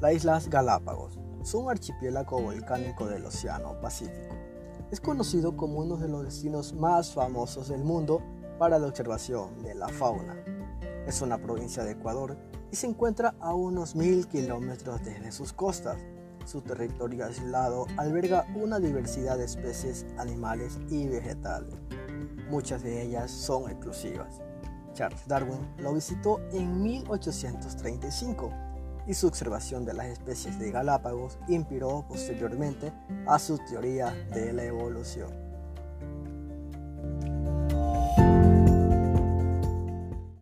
Las Islas Galápagos son un archipiélago volcánico del Océano Pacífico. Es conocido como uno de los destinos más famosos del mundo para la observación de la fauna. Es una provincia de Ecuador y se encuentra a unos mil kilómetros desde sus costas. Su territorio aislado alberga una diversidad de especies animales y vegetales. Muchas de ellas son exclusivas. Charles Darwin lo visitó en 1835 y su observación de las especies de Galápagos inspiró posteriormente a su teoría de la evolución.